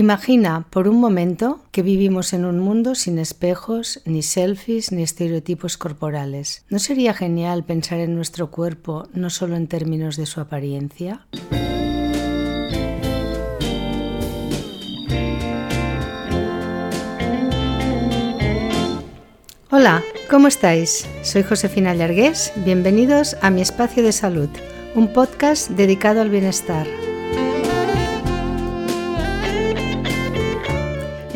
Imagina por un momento que vivimos en un mundo sin espejos, ni selfies, ni estereotipos corporales. ¿No sería genial pensar en nuestro cuerpo no solo en términos de su apariencia? Hola, ¿cómo estáis? Soy Josefina Llargués. Bienvenidos a Mi Espacio de Salud, un podcast dedicado al bienestar.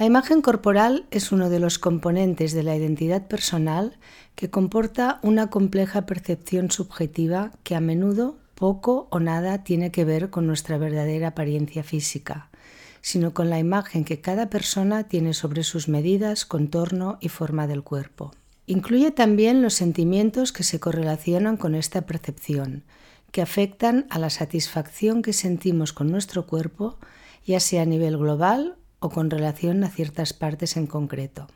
La imagen corporal es uno de los componentes de la identidad personal que comporta una compleja percepción subjetiva que a menudo poco o nada tiene que ver con nuestra verdadera apariencia física, sino con la imagen que cada persona tiene sobre sus medidas, contorno y forma del cuerpo. Incluye también los sentimientos que se correlacionan con esta percepción, que afectan a la satisfacción que sentimos con nuestro cuerpo, ya sea a nivel global o con relación a ciertas partes en concreto.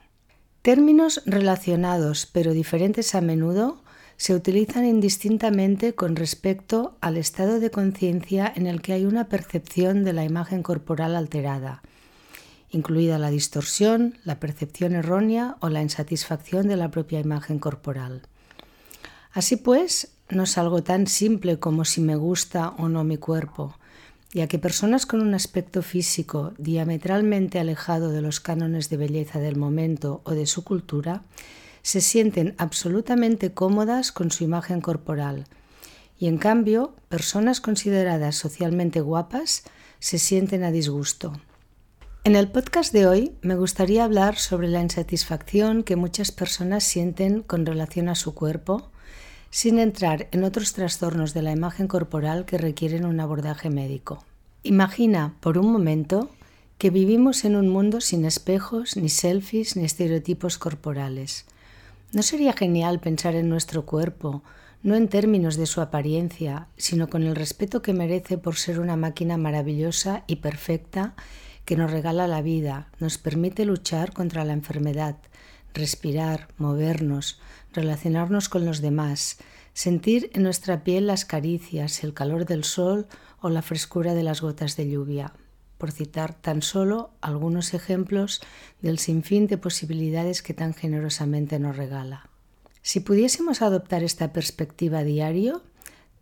Términos relacionados pero diferentes a menudo se utilizan indistintamente con respecto al estado de conciencia en el que hay una percepción de la imagen corporal alterada, incluida la distorsión, la percepción errónea o la insatisfacción de la propia imagen corporal. Así pues, no es algo tan simple como si me gusta o no mi cuerpo, ya que personas con un aspecto físico diametralmente alejado de los cánones de belleza del momento o de su cultura se sienten absolutamente cómodas con su imagen corporal y en cambio personas consideradas socialmente guapas se sienten a disgusto. En el podcast de hoy me gustaría hablar sobre la insatisfacción que muchas personas sienten con relación a su cuerpo, sin entrar en otros trastornos de la imagen corporal que requieren un abordaje médico. Imagina por un momento que vivimos en un mundo sin espejos, ni selfies, ni estereotipos corporales. ¿No sería genial pensar en nuestro cuerpo, no en términos de su apariencia, sino con el respeto que merece por ser una máquina maravillosa y perfecta que nos regala la vida, nos permite luchar contra la enfermedad, respirar, movernos, relacionarnos con los demás, sentir en nuestra piel las caricias, el calor del sol o la frescura de las gotas de lluvia, por citar tan solo algunos ejemplos del sinfín de posibilidades que tan generosamente nos regala. Si pudiésemos adoptar esta perspectiva a diario,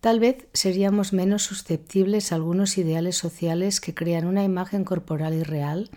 tal vez seríamos menos susceptibles a algunos ideales sociales que crean una imagen corporal irreal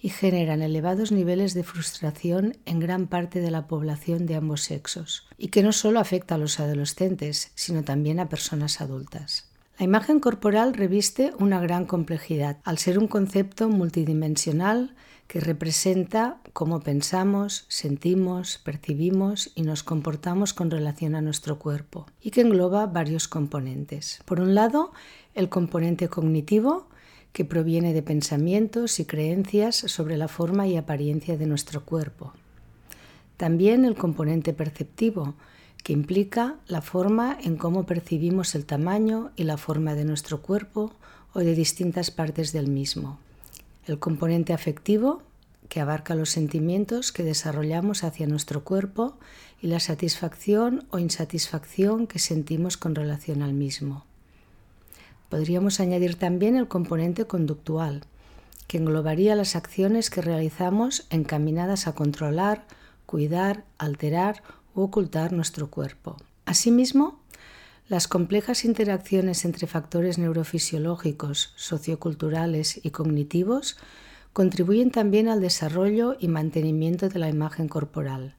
y generan elevados niveles de frustración en gran parte de la población de ambos sexos, y que no solo afecta a los adolescentes, sino también a personas adultas. La imagen corporal reviste una gran complejidad, al ser un concepto multidimensional que representa cómo pensamos, sentimos, percibimos y nos comportamos con relación a nuestro cuerpo, y que engloba varios componentes. Por un lado, el componente cognitivo, que proviene de pensamientos y creencias sobre la forma y apariencia de nuestro cuerpo. También el componente perceptivo, que implica la forma en cómo percibimos el tamaño y la forma de nuestro cuerpo o de distintas partes del mismo. El componente afectivo, que abarca los sentimientos que desarrollamos hacia nuestro cuerpo y la satisfacción o insatisfacción que sentimos con relación al mismo. Podríamos añadir también el componente conductual, que englobaría las acciones que realizamos encaminadas a controlar, cuidar, alterar u ocultar nuestro cuerpo. Asimismo, las complejas interacciones entre factores neurofisiológicos, socioculturales y cognitivos contribuyen también al desarrollo y mantenimiento de la imagen corporal.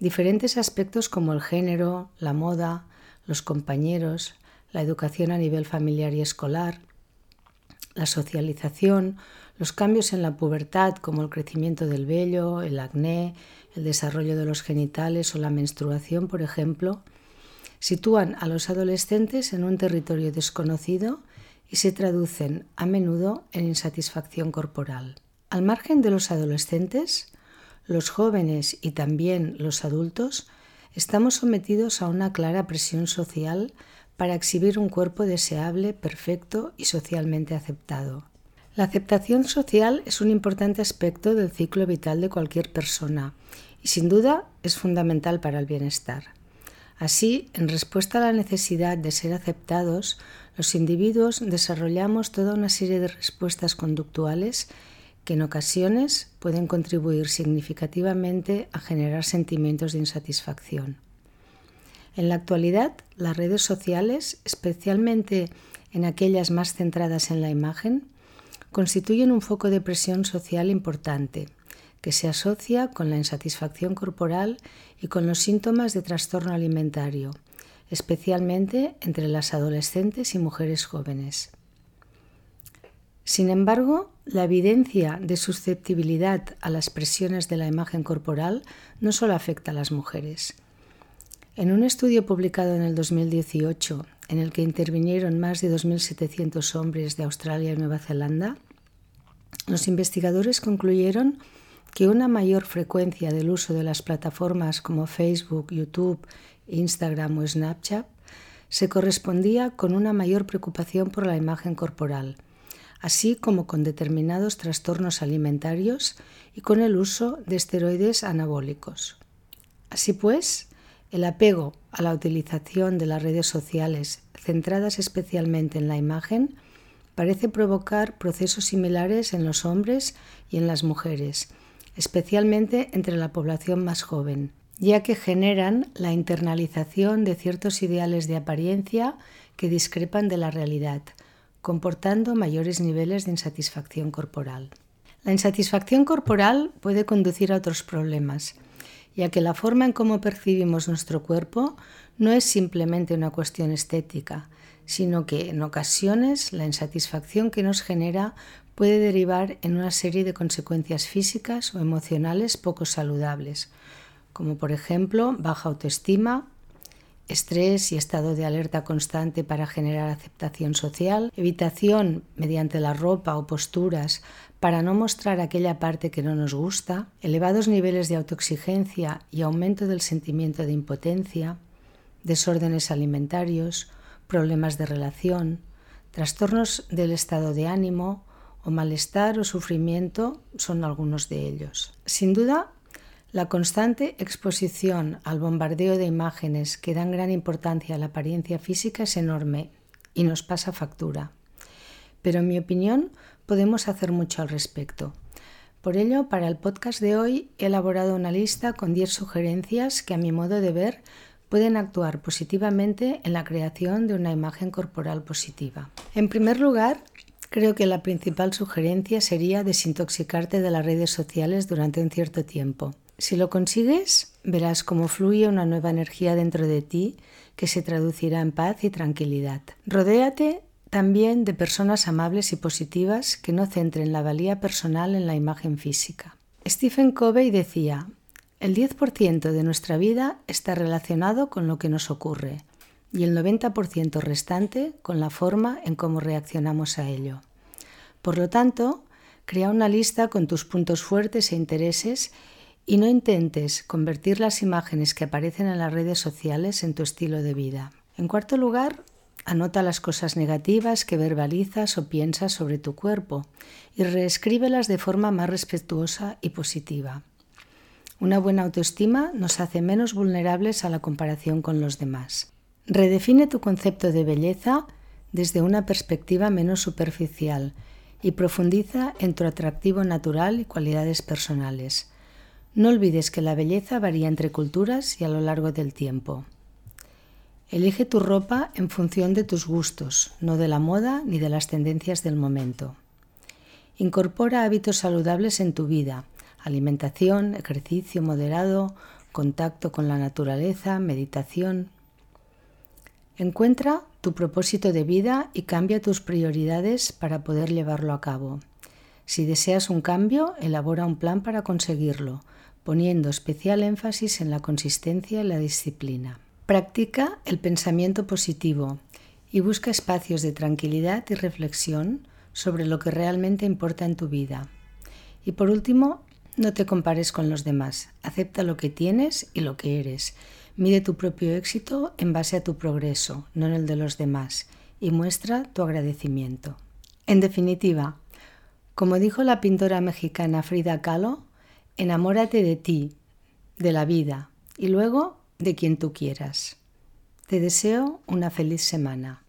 Diferentes aspectos como el género, la moda, los compañeros, la educación a nivel familiar y escolar, la socialización, los cambios en la pubertad como el crecimiento del vello, el acné, el desarrollo de los genitales o la menstruación, por ejemplo, sitúan a los adolescentes en un territorio desconocido y se traducen a menudo en insatisfacción corporal. Al margen de los adolescentes, los jóvenes y también los adultos estamos sometidos a una clara presión social para exhibir un cuerpo deseable, perfecto y socialmente aceptado. La aceptación social es un importante aspecto del ciclo vital de cualquier persona y sin duda es fundamental para el bienestar. Así, en respuesta a la necesidad de ser aceptados, los individuos desarrollamos toda una serie de respuestas conductuales que en ocasiones pueden contribuir significativamente a generar sentimientos de insatisfacción. En la actualidad, las redes sociales, especialmente en aquellas más centradas en la imagen, constituyen un foco de presión social importante que se asocia con la insatisfacción corporal y con los síntomas de trastorno alimentario, especialmente entre las adolescentes y mujeres jóvenes. Sin embargo, la evidencia de susceptibilidad a las presiones de la imagen corporal no solo afecta a las mujeres. En un estudio publicado en el 2018, en el que intervinieron más de 2.700 hombres de Australia y Nueva Zelanda, los investigadores concluyeron que una mayor frecuencia del uso de las plataformas como Facebook, YouTube, Instagram o Snapchat se correspondía con una mayor preocupación por la imagen corporal, así como con determinados trastornos alimentarios y con el uso de esteroides anabólicos. Así pues, el apego a la utilización de las redes sociales centradas especialmente en la imagen parece provocar procesos similares en los hombres y en las mujeres, especialmente entre la población más joven, ya que generan la internalización de ciertos ideales de apariencia que discrepan de la realidad, comportando mayores niveles de insatisfacción corporal. La insatisfacción corporal puede conducir a otros problemas, ya que la forma en cómo percibimos nuestro cuerpo no es simplemente una cuestión estética, sino que en ocasiones la insatisfacción que nos genera puede derivar en una serie de consecuencias físicas o emocionales poco saludables, como por ejemplo baja autoestima, estrés y estado de alerta constante para generar aceptación social, evitación mediante la ropa o posturas para no mostrar aquella parte que no nos gusta, elevados niveles de autoexigencia y aumento del sentimiento de impotencia, desórdenes alimentarios, problemas de relación, trastornos del estado de ánimo, o malestar o sufrimiento son algunos de ellos. Sin duda, la constante exposición al bombardeo de imágenes que dan gran importancia a la apariencia física es enorme y nos pasa factura. Pero en mi opinión podemos hacer mucho al respecto. Por ello, para el podcast de hoy he elaborado una lista con 10 sugerencias que a mi modo de ver pueden actuar positivamente en la creación de una imagen corporal positiva. En primer lugar, Creo que la principal sugerencia sería desintoxicarte de las redes sociales durante un cierto tiempo. Si lo consigues, verás cómo fluye una nueva energía dentro de ti que se traducirá en paz y tranquilidad. Rodéate también de personas amables y positivas que no centren la valía personal en la imagen física. Stephen Covey decía, el 10% de nuestra vida está relacionado con lo que nos ocurre, y el 90% restante con la forma en cómo reaccionamos a ello. Por lo tanto, crea una lista con tus puntos fuertes e intereses y no intentes convertir las imágenes que aparecen en las redes sociales en tu estilo de vida. En cuarto lugar, anota las cosas negativas que verbalizas o piensas sobre tu cuerpo y reescríbelas de forma más respetuosa y positiva. Una buena autoestima nos hace menos vulnerables a la comparación con los demás. Redefine tu concepto de belleza desde una perspectiva menos superficial y profundiza en tu atractivo natural y cualidades personales. No olvides que la belleza varía entre culturas y a lo largo del tiempo. Elige tu ropa en función de tus gustos, no de la moda ni de las tendencias del momento. Incorpora hábitos saludables en tu vida, alimentación, ejercicio moderado, contacto con la naturaleza, meditación, Encuentra tu propósito de vida y cambia tus prioridades para poder llevarlo a cabo. Si deseas un cambio, elabora un plan para conseguirlo, poniendo especial énfasis en la consistencia y la disciplina. Practica el pensamiento positivo y busca espacios de tranquilidad y reflexión sobre lo que realmente importa en tu vida. Y por último, No te compares con los demás, acepta lo que tienes y lo que eres. Mide tu propio éxito en base a tu progreso, no en el de los demás, y muestra tu agradecimiento. En definitiva, como dijo la pintora mexicana Frida Kahlo, enamórate de ti, de la vida y luego de quien tú quieras. Te deseo una feliz semana.